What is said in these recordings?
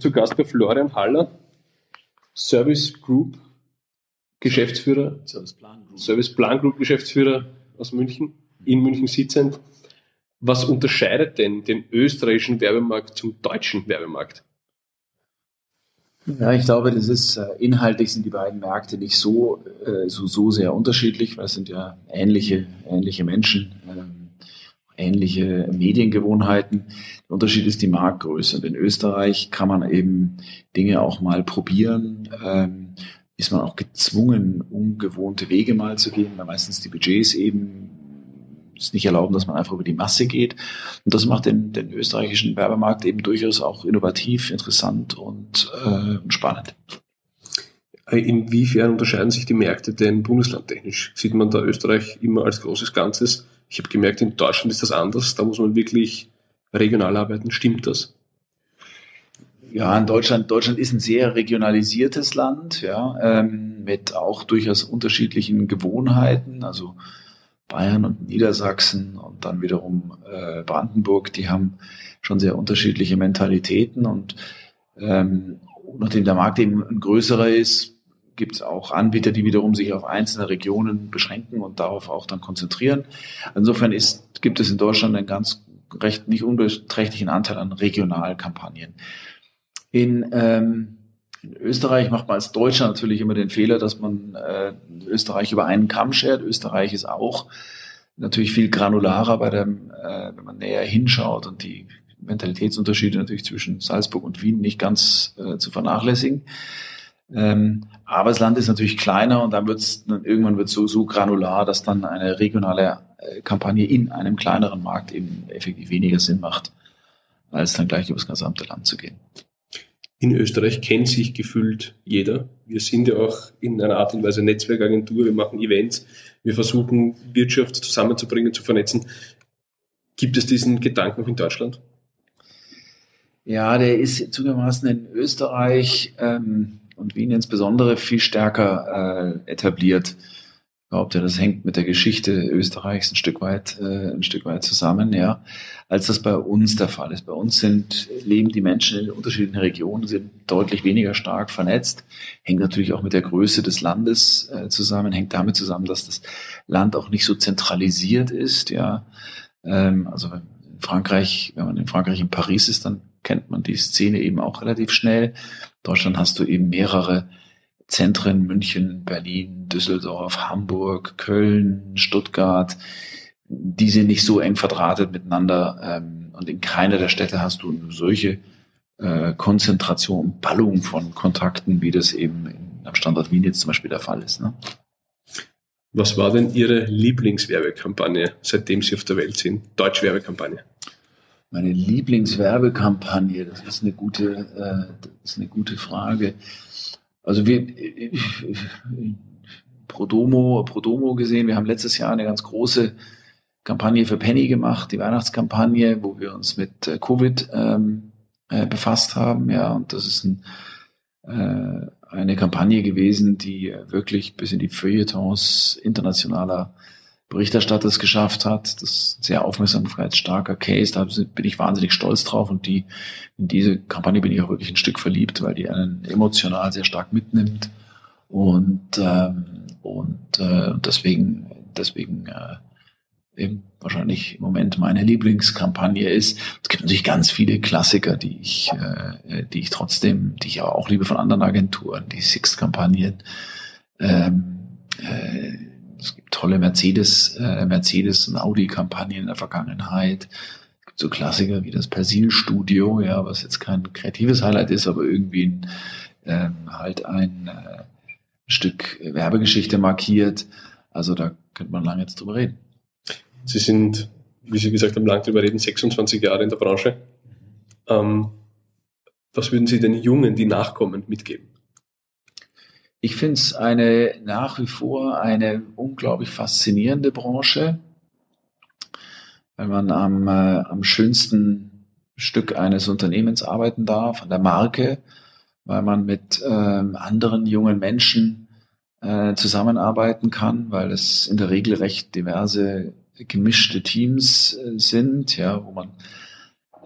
zu Gast bei Florian Haller, Service Group Geschäftsführer, Service Plan Group, Service Plan Group Geschäftsführer aus München, in München sitzend. Was unterscheidet denn den österreichischen Werbemarkt zum deutschen Werbemarkt? Ja, ich glaube, das ist äh, inhaltlich sind die beiden Märkte nicht so, äh, so, so sehr unterschiedlich, weil es sind ja ähnliche, ähnliche Menschen, ähm, ähnliche Mediengewohnheiten. Der Unterschied ist die Marktgröße. Und in Österreich kann man eben Dinge auch mal probieren. Ähm, ist man auch gezwungen, ungewohnte Wege mal zu gehen, weil meistens die Budgets eben es nicht erlauben, dass man einfach über die Masse geht. Und das macht den, den österreichischen Werbemarkt eben durchaus auch innovativ, interessant und äh, spannend. Inwiefern unterscheiden sich die Märkte denn bundeslandtechnisch? Sieht man da Österreich immer als großes Ganzes? Ich habe gemerkt, in Deutschland ist das anders. Da muss man wirklich regional arbeiten. Stimmt das? Ja, in Deutschland, Deutschland ist ein sehr regionalisiertes Land, ja, ähm, mit auch durchaus unterschiedlichen Gewohnheiten. Also Bayern und Niedersachsen und dann wiederum äh, Brandenburg, die haben schon sehr unterschiedliche Mentalitäten und ähm, nachdem der Markt eben ein größerer ist, gibt es auch Anbieter, die wiederum sich auf einzelne Regionen beschränken und darauf auch dann konzentrieren. Insofern ist, gibt es in Deutschland einen ganz recht nicht unbeträchtlichen Anteil an Regionalkampagnen. In, ähm, Österreich macht man als Deutscher natürlich immer den Fehler, dass man äh, Österreich über einen Kamm schert. Österreich ist auch natürlich viel granularer bei dem, äh, wenn man näher hinschaut und die Mentalitätsunterschiede natürlich zwischen Salzburg und Wien nicht ganz äh, zu vernachlässigen. Ähm, aber das Land ist natürlich kleiner und dann wird es irgendwann wird so so granular, dass dann eine regionale äh, Kampagne in einem kleineren Markt eben effektiv weniger Sinn macht, als dann gleich über das gesamte Land zu gehen in Österreich kennt sich gefühlt jeder. Wir sind ja auch in einer Art und Weise Netzwerkagentur, wir machen Events, wir versuchen Wirtschaft zusammenzubringen, zu vernetzen. Gibt es diesen Gedanken auch in Deutschland? Ja, der ist zugegebenermaßen in Österreich ähm, und Wien insbesondere viel stärker äh, etabliert glaube, ja, das hängt mit der Geschichte Österreichs ein Stück weit, äh, ein Stück weit zusammen, ja, als das bei uns der Fall ist. Bei uns sind, leben die Menschen in unterschiedlichen Regionen, sind deutlich weniger stark vernetzt, hängt natürlich auch mit der Größe des Landes äh, zusammen, hängt damit zusammen, dass das Land auch nicht so zentralisiert ist, ja. Ähm, also in Frankreich, wenn man in Frankreich in Paris ist, dann kennt man die Szene eben auch relativ schnell. In Deutschland hast du eben mehrere Zentren München, Berlin, Düsseldorf, Hamburg, Köln, Stuttgart, die sind nicht so eng verdrahtet miteinander ähm, und in keiner der Städte hast du solche äh, Konzentration, Ballung von Kontakten, wie das eben am Standort Wien jetzt zum Beispiel der Fall ist. Ne? Was war denn Ihre Lieblingswerbekampagne, seitdem Sie auf der Welt sind? Deutsch-Werbekampagne? Meine Lieblingswerbekampagne, das ist eine gute, äh, ist eine gute Frage. Also wir Prodomo, Prodomo gesehen, wir haben letztes Jahr eine ganz große Kampagne für Penny gemacht, die Weihnachtskampagne, wo wir uns mit äh, Covid ähm, äh, befasst haben. Ja, und das ist ein, äh, eine Kampagne gewesen, die wirklich bis in die Feuilletons internationaler Berichterstatter es geschafft hat. Das ist ein sehr aufmerksamkeitsstarker Case. Da bin ich wahnsinnig stolz drauf. Und die, in diese Kampagne bin ich auch wirklich ein Stück verliebt, weil die einen emotional sehr stark mitnimmt. Und, ähm, und äh, deswegen, deswegen äh, eben wahrscheinlich im Moment meine Lieblingskampagne ist. Es gibt natürlich ganz viele Klassiker, die ich, äh, die ich trotzdem, die ich auch liebe von anderen Agenturen, die Sixt-Kampagnen. Ähm, äh, tolle Mercedes, äh, Mercedes und Audi-Kampagnen in der Vergangenheit. Es gibt so Klassiker wie das Persil-Studio, ja, was jetzt kein kreatives Highlight ist, aber irgendwie ein, ähm, halt ein äh, Stück Werbegeschichte markiert. Also da könnte man lange jetzt drüber reden. Sie sind, wie Sie gesagt haben, lang drüber reden, 26 Jahre in der Branche. Ähm, was würden Sie den Jungen, die nachkommen, mitgeben? Ich finde es eine nach wie vor eine unglaublich faszinierende Branche, weil man am, äh, am schönsten Stück eines Unternehmens arbeiten darf, an der Marke, weil man mit ähm, anderen jungen Menschen äh, zusammenarbeiten kann, weil es in der Regel recht diverse gemischte Teams äh, sind, ja, wo man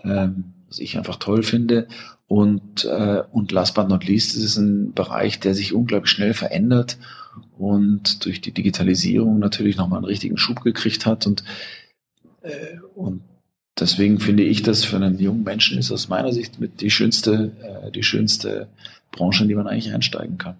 ähm, was ich einfach toll finde. Und, äh, und last but not least ist es ein Bereich, der sich unglaublich schnell verändert und durch die Digitalisierung natürlich nochmal einen richtigen Schub gekriegt hat. Und, äh, und deswegen finde ich, dass für einen jungen Menschen ist aus meiner Sicht mit die schönste, äh, die schönste Branche, in die man eigentlich einsteigen kann.